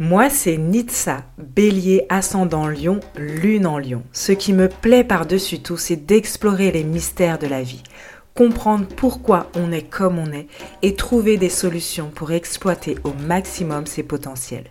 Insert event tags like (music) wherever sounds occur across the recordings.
Moi, c'est Nitsa, bélier ascendant lion, lune en lion. Ce qui me plaît par-dessus tout, c'est d'explorer les mystères de la vie, comprendre pourquoi on est comme on est et trouver des solutions pour exploiter au maximum ses potentiels.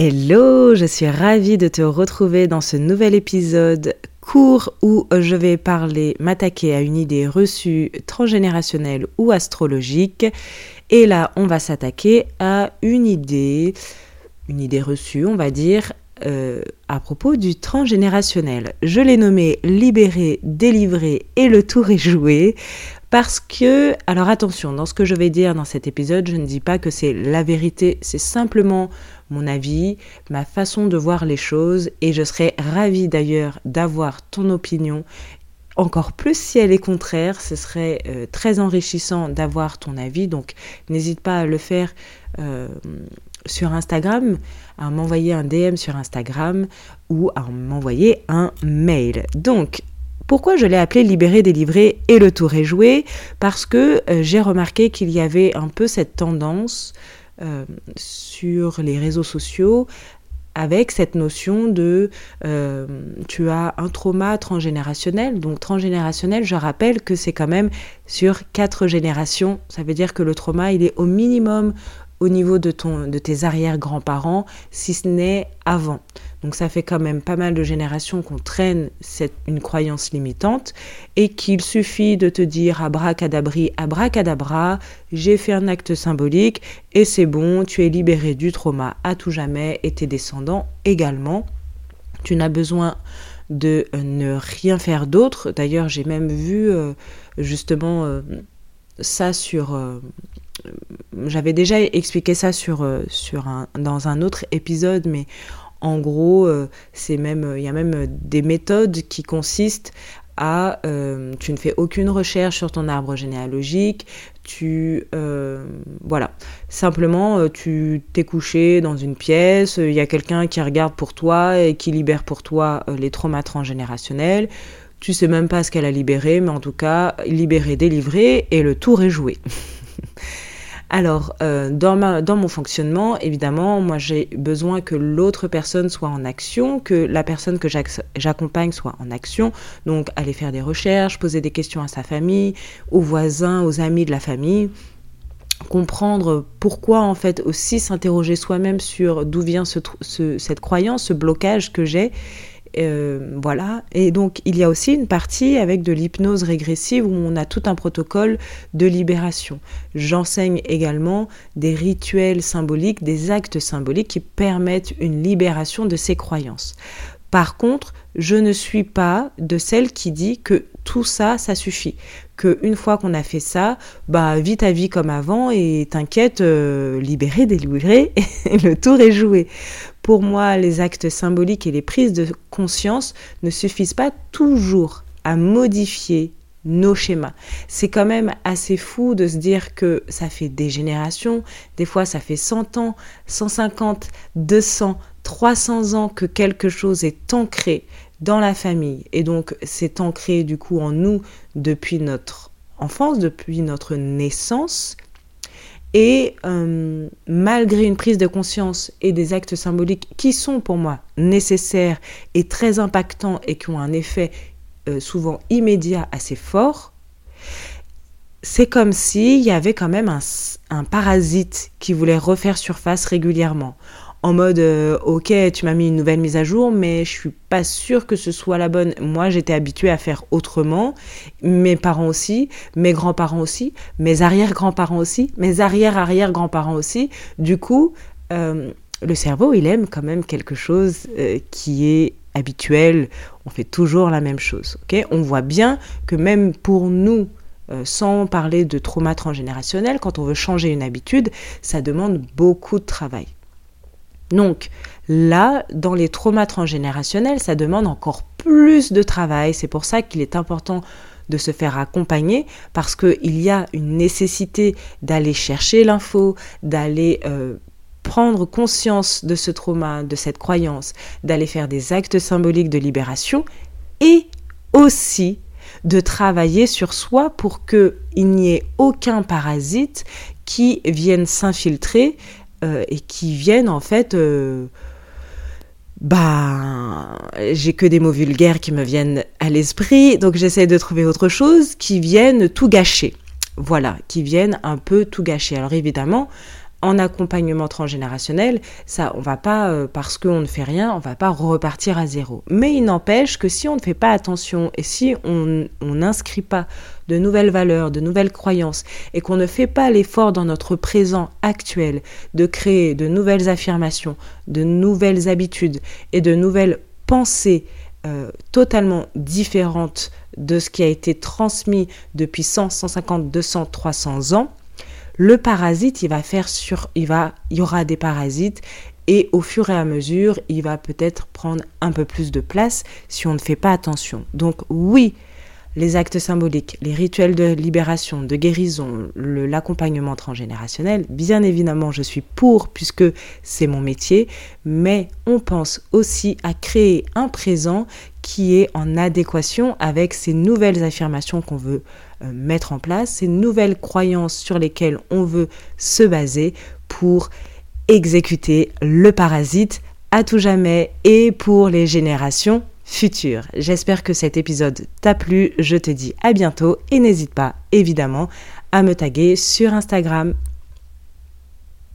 Hello, je suis ravie de te retrouver dans ce nouvel épisode court où je vais parler, m'attaquer à une idée reçue transgénérationnelle ou astrologique. Et là, on va s'attaquer à une idée, une idée reçue, on va dire, euh, à propos du transgénérationnel. Je l'ai nommé libéré, délivré et le tour est joué. Parce que, alors attention, dans ce que je vais dire dans cet épisode, je ne dis pas que c'est la vérité, c'est simplement mon avis, ma façon de voir les choses et je serais ravie d'ailleurs d'avoir ton opinion. Encore plus si elle est contraire, ce serait euh, très enrichissant d'avoir ton avis, donc n'hésite pas à le faire euh, sur Instagram, à m'envoyer un DM sur Instagram ou à m'envoyer un mail. Donc, pourquoi je l'ai appelé Libéré, délivré et le tour est joué? Parce que euh, j'ai remarqué qu'il y avait un peu cette tendance euh, sur les réseaux sociaux avec cette notion de euh, tu as un trauma transgénérationnel. Donc transgénérationnel, je rappelle que c'est quand même sur quatre générations. Ça veut dire que le trauma, il est au minimum au niveau de, ton, de tes arrière-grands-parents, si ce n'est avant. Donc ça fait quand même pas mal de générations qu'on traîne cette, une croyance limitante et qu'il suffit de te dire abracadabri, abracadabra, j'ai fait un acte symbolique et c'est bon, tu es libéré du trauma à tout jamais et tes descendants également. Tu n'as besoin de ne rien faire d'autre. D'ailleurs, j'ai même vu euh, justement euh, ça sur... Euh, j'avais déjà expliqué ça sur, sur un, dans un autre épisode, mais en gros, euh, il y a même des méthodes qui consistent à, euh, tu ne fais aucune recherche sur ton arbre généalogique, tu, euh, voilà, simplement tu t'es couché dans une pièce, il y a quelqu'un qui regarde pour toi et qui libère pour toi les traumas transgénérationnels. Tu sais même pas ce qu'elle a libéré, mais en tout cas, libéré, délivré, et le tour est joué. (laughs) Alors, euh, dans, mon fonctionnement, évidemment, moi j'ai besoin que l'autre personne soit en action, que la personne que j'accompagne soit en action. Donc, aller faire des recherches, poser des questions à sa famille, aux voisins, aux amis de la famille comprendre pourquoi en fait aussi s'interroger soi-même sur d'où vient cette croyance, ce blocage que j'ai euh, voilà. Et donc, il y a aussi une partie avec de l'hypnose régressive où on a tout un protocole de libération. J'enseigne également des rituels symboliques, des actes symboliques qui permettent une libération de ces croyances. Par contre, je ne suis pas de celle qui dit que tout ça, ça suffit. Que une fois qu'on a fait ça, bah vis ta vie comme avant et t'inquiète, euh, libéré, délivré, (laughs) le tour est joué. Pour moi, les actes symboliques et les prises de conscience ne suffisent pas toujours à modifier nos schémas. C'est quand même assez fou de se dire que ça fait des générations, des fois ça fait 100 ans, 150, 200, 300 ans que quelque chose est ancré dans la famille. Et donc c'est ancré du coup en nous depuis notre enfance, depuis notre naissance. Et euh, malgré une prise de conscience et des actes symboliques qui sont pour moi nécessaires et très impactants et qui ont un effet euh, souvent immédiat assez fort, c'est comme s'il y avait quand même un, un parasite qui voulait refaire surface régulièrement en mode euh, ok tu m'as mis une nouvelle mise à jour mais je suis pas sûre que ce soit la bonne moi j'étais habituée à faire autrement mes parents aussi mes grands-parents aussi mes arrière-grands-parents aussi mes arrière-arrière-grands-parents aussi du coup euh, le cerveau il aime quand même quelque chose euh, qui est habituel on fait toujours la même chose. ok? On voit bien que même pour nous, euh, sans parler de trauma transgénérationnel, quand on veut changer une habitude, ça demande beaucoup de travail. Donc là, dans les traumas transgénérationnels, ça demande encore plus de travail. C'est pour ça qu'il est important de se faire accompagner parce qu'il y a une nécessité d'aller chercher l'info, d'aller euh, prendre conscience de ce trauma, de cette croyance, d'aller faire des actes symboliques de libération et aussi de travailler sur soi pour qu'il n'y ait aucun parasite qui vienne s'infiltrer euh, et qui vienne en fait... Euh, bah, j'ai que des mots vulgaires qui me viennent à l'esprit, donc j'essaie de trouver autre chose qui vienne tout gâcher. Voilà, qui viennent un peu tout gâcher. Alors évidemment, en accompagnement transgénérationnel, ça, on va pas, euh, parce qu'on ne fait rien, on va pas repartir à zéro. Mais il n'empêche que si on ne fait pas attention et si on n'inscrit pas de nouvelles valeurs, de nouvelles croyances, et qu'on ne fait pas l'effort dans notre présent actuel de créer de nouvelles affirmations, de nouvelles habitudes et de nouvelles pensées euh, totalement différentes de ce qui a été transmis depuis 100, 150, 200, 300 ans, le parasite, il va faire sur, il va, il y aura des parasites et au fur et à mesure, il va peut-être prendre un peu plus de place si on ne fait pas attention. Donc oui, les actes symboliques, les rituels de libération, de guérison, l'accompagnement transgénérationnel, bien évidemment, je suis pour puisque c'est mon métier, mais on pense aussi à créer un présent qui est en adéquation avec ces nouvelles affirmations qu'on veut euh, mettre en place, ces nouvelles croyances sur lesquelles on veut se baser pour exécuter le parasite à tout jamais et pour les générations futures. J'espère que cet épisode t'a plu, je te dis à bientôt et n'hésite pas évidemment à me taguer sur Instagram.